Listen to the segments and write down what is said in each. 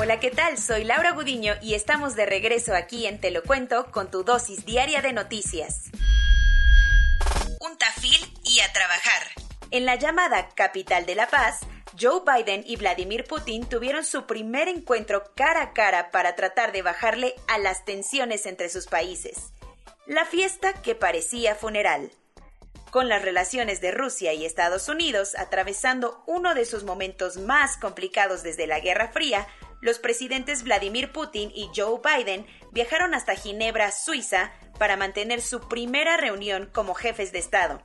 Hola, ¿qué tal? Soy Laura Gudiño y estamos de regreso aquí en Te lo cuento con tu dosis diaria de noticias. Un tafil y a trabajar. En la llamada capital de la paz, Joe Biden y Vladimir Putin tuvieron su primer encuentro cara a cara para tratar de bajarle a las tensiones entre sus países. La fiesta que parecía funeral. Con las relaciones de Rusia y Estados Unidos atravesando uno de sus momentos más complicados desde la Guerra Fría, los presidentes Vladimir Putin y Joe Biden viajaron hasta Ginebra, Suiza, para mantener su primera reunión como jefes de Estado.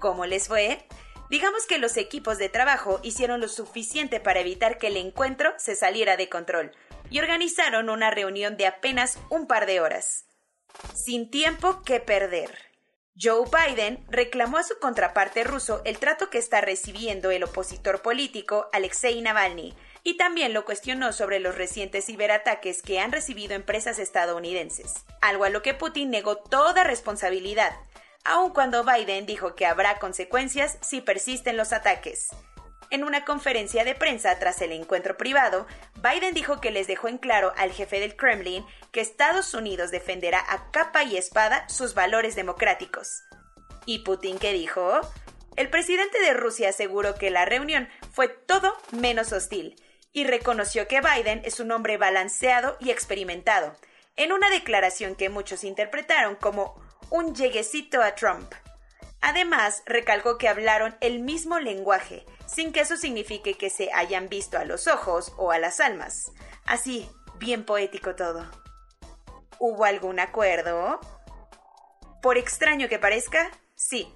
¿Cómo les fue? Digamos que los equipos de trabajo hicieron lo suficiente para evitar que el encuentro se saliera de control y organizaron una reunión de apenas un par de horas. Sin tiempo que perder. Joe Biden reclamó a su contraparte ruso el trato que está recibiendo el opositor político Alexei Navalny, y también lo cuestionó sobre los recientes ciberataques que han recibido empresas estadounidenses, algo a lo que Putin negó toda responsabilidad, aun cuando Biden dijo que habrá consecuencias si persisten los ataques. En una conferencia de prensa tras el encuentro privado, Biden dijo que les dejó en claro al jefe del Kremlin que Estados Unidos defenderá a capa y espada sus valores democráticos. ¿Y Putin qué dijo? El presidente de Rusia aseguró que la reunión fue todo menos hostil y reconoció que Biden es un hombre balanceado y experimentado, en una declaración que muchos interpretaron como un lleguecito a Trump. Además, recalcó que hablaron el mismo lenguaje, sin que eso signifique que se hayan visto a los ojos o a las almas. Así, bien poético todo. ¿Hubo algún acuerdo? Por extraño que parezca, sí,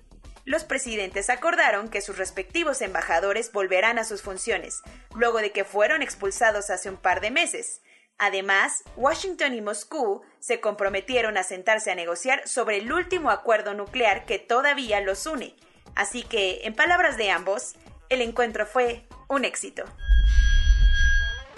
los presidentes acordaron que sus respectivos embajadores volverán a sus funciones, luego de que fueron expulsados hace un par de meses. Además, Washington y Moscú se comprometieron a sentarse a negociar sobre el último acuerdo nuclear que todavía los une. Así que, en palabras de ambos, el encuentro fue un éxito.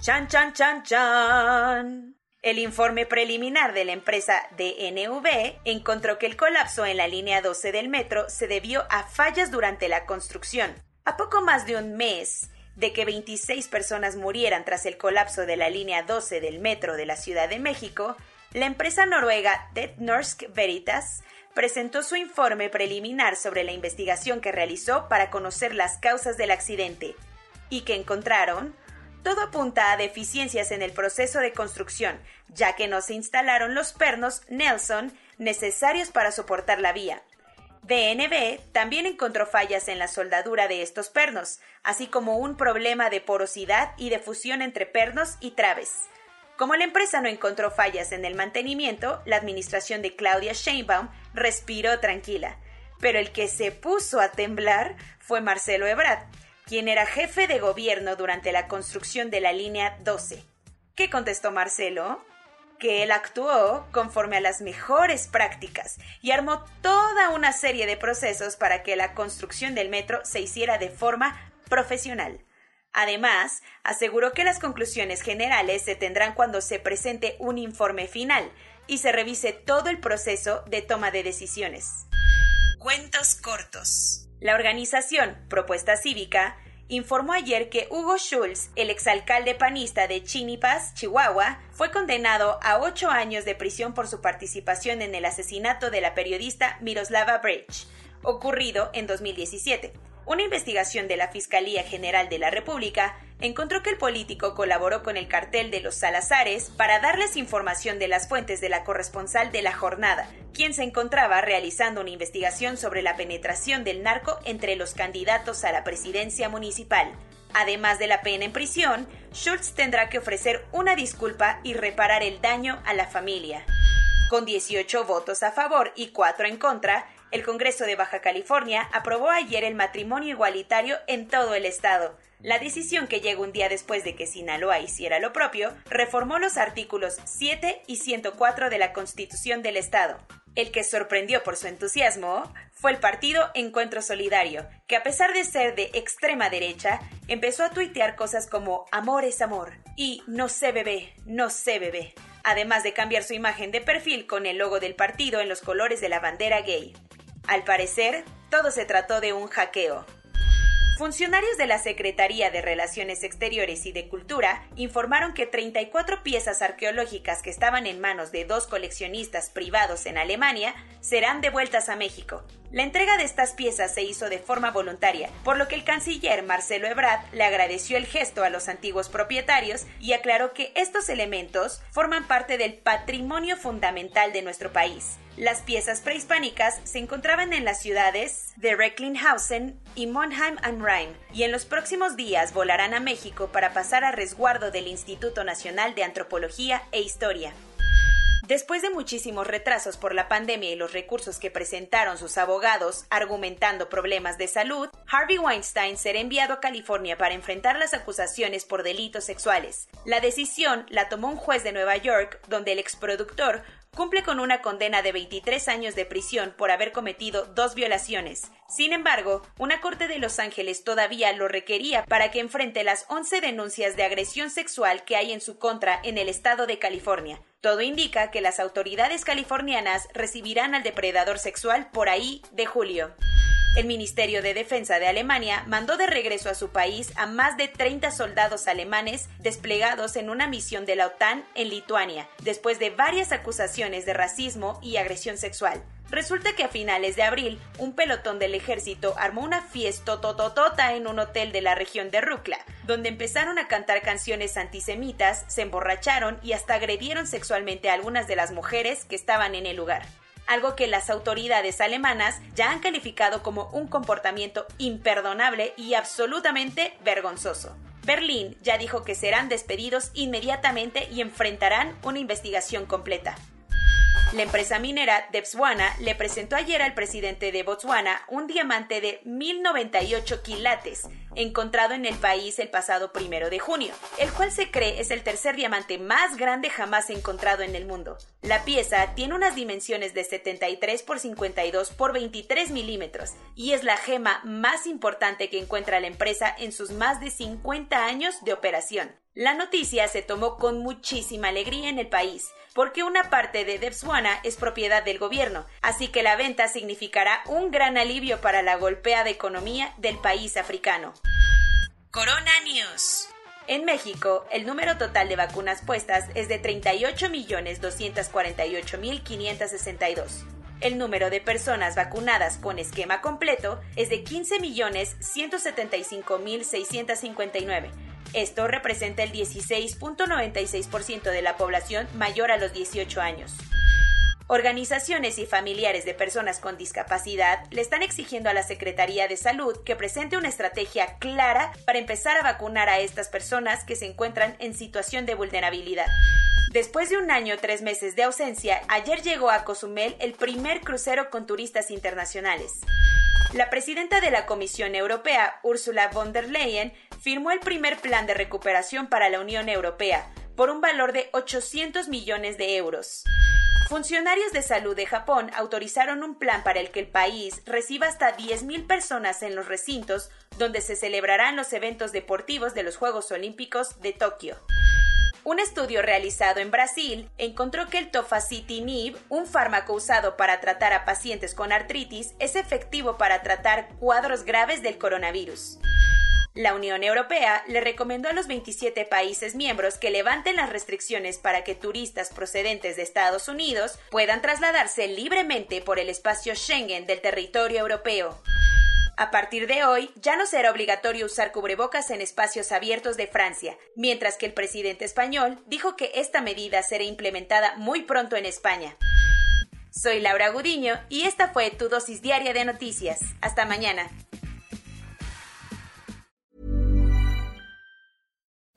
Chan, chan, chan, chan. El informe preliminar de la empresa DNV encontró que el colapso en la línea 12 del metro se debió a fallas durante la construcción. A poco más de un mes de que 26 personas murieran tras el colapso de la línea 12 del metro de la Ciudad de México, la empresa noruega Det Norsk Veritas presentó su informe preliminar sobre la investigación que realizó para conocer las causas del accidente y que encontraron todo apunta a deficiencias en el proceso de construcción, ya que no se instalaron los pernos Nelson necesarios para soportar la vía. DNB también encontró fallas en la soldadura de estos pernos, así como un problema de porosidad y de fusión entre pernos y traves. Como la empresa no encontró fallas en el mantenimiento, la administración de Claudia Sheinbaum respiró tranquila. Pero el que se puso a temblar fue Marcelo Ebrard, quien era jefe de gobierno durante la construcción de la línea 12. ¿Qué contestó Marcelo? Que él actuó conforme a las mejores prácticas y armó toda una serie de procesos para que la construcción del metro se hiciera de forma profesional. Además, aseguró que las conclusiones generales se tendrán cuando se presente un informe final y se revise todo el proceso de toma de decisiones. Cuentos cortos. La organización Propuesta Cívica informó ayer que Hugo Schultz, el exalcalde panista de Chinipas, Chihuahua, fue condenado a ocho años de prisión por su participación en el asesinato de la periodista Miroslava Bridge, ocurrido en 2017. Una investigación de la Fiscalía General de la República encontró que el político colaboró con el cartel de los Salazares para darles información de las fuentes de la corresponsal de la jornada, quien se encontraba realizando una investigación sobre la penetración del narco entre los candidatos a la presidencia municipal. Además de la pena en prisión, Schultz tendrá que ofrecer una disculpa y reparar el daño a la familia. Con 18 votos a favor y 4 en contra, El Congreso de Baja California aprobó ayer el matrimonio igualitario en todo el estado. La decisión que llega un día después de que Sinaloa hiciera lo propio, reformó los artículos 7 y 104 de la Constitución del Estado. El que sorprendió por su entusiasmo fue el partido Encuentro Solidario, que a pesar de ser de extrema derecha, empezó a tuitear cosas como amor es amor y no sé bebé, no sé bebé, además de cambiar su imagen de perfil con el logo del partido en los colores de la bandera gay. Al parecer, todo se trató de un hackeo. Funcionarios de la Secretaría de Relaciones Exteriores y de Cultura informaron que 34 piezas arqueológicas que estaban en manos de dos coleccionistas privados en Alemania serán devueltas a México. La entrega de estas piezas se hizo de forma voluntaria, por lo que el canciller Marcelo Ebrard le agradeció el gesto a los antiguos propietarios y aclaró que estos elementos forman parte del patrimonio fundamental de nuestro país. Las piezas prehispánicas se encontraban en las ciudades de Recklinghausen y Monheim am Rhein y en los próximos días volarán a México para pasar a resguardo del Instituto Nacional de Antropología e Historia. Después de muchísimos retrasos por la pandemia y los recursos que presentaron sus abogados argumentando problemas de salud, Harvey Weinstein será enviado a California para enfrentar las acusaciones por delitos sexuales. La decisión la tomó un juez de Nueva York, donde el exproductor cumple con una condena de 23 años de prisión por haber cometido dos violaciones. Sin embargo, una corte de Los Ángeles todavía lo requería para que enfrente las 11 denuncias de agresión sexual que hay en su contra en el estado de California. Todo indica que las autoridades californianas recibirán al depredador sexual por ahí de julio. El Ministerio de Defensa de Alemania mandó de regreso a su país a más de 30 soldados alemanes desplegados en una misión de la OTAN en Lituania, después de varias acusaciones de racismo y agresión sexual. Resulta que a finales de abril, un pelotón del ejército armó una fiesta tototota en un hotel de la región de Rukla, donde empezaron a cantar canciones antisemitas, se emborracharon y hasta agredieron sexualmente a algunas de las mujeres que estaban en el lugar algo que las autoridades alemanas ya han calificado como un comportamiento imperdonable y absolutamente vergonzoso. Berlín ya dijo que serán despedidos inmediatamente y enfrentarán una investigación completa. La empresa minera Debswana le presentó ayer al presidente de Botswana un diamante de 1098 quilates encontrado en el país el pasado primero de junio, el cual se cree es el tercer diamante más grande jamás encontrado en el mundo. La pieza tiene unas dimensiones de 73 por 52 por 23 milímetros y es la gema más importante que encuentra la empresa en sus más de 50 años de operación. La noticia se tomó con muchísima alegría en el país, porque una parte de Debswana es propiedad del gobierno, así que la venta significará un gran alivio para la golpeada economía del país africano. Corona News. En México, el número total de vacunas puestas es de 38.248.562. El número de personas vacunadas con esquema completo es de 15.175.659 esto representa el 16.96% de la población mayor a los 18 años. Organizaciones y familiares de personas con discapacidad le están exigiendo a la Secretaría de Salud que presente una estrategia clara para empezar a vacunar a estas personas que se encuentran en situación de vulnerabilidad. Después de un año tres meses de ausencia, ayer llegó a Cozumel el primer crucero con turistas internacionales. La presidenta de la Comisión Europea, Ursula von der Leyen, firmó el primer plan de recuperación para la Unión Europea por un valor de 800 millones de euros. Funcionarios de salud de Japón autorizaron un plan para el que el país reciba hasta 10.000 personas en los recintos donde se celebrarán los eventos deportivos de los Juegos Olímpicos de Tokio. Un estudio realizado en Brasil encontró que el tofacitinib, un fármaco usado para tratar a pacientes con artritis, es efectivo para tratar cuadros graves del coronavirus. La Unión Europea le recomendó a los 27 países miembros que levanten las restricciones para que turistas procedentes de Estados Unidos puedan trasladarse libremente por el espacio Schengen del territorio europeo. A partir de hoy, ya no será obligatorio usar cubrebocas en espacios abiertos de Francia, mientras que el presidente español dijo que esta medida será implementada muy pronto en España. Soy Laura Gudiño y esta fue tu dosis diaria de noticias. Hasta mañana.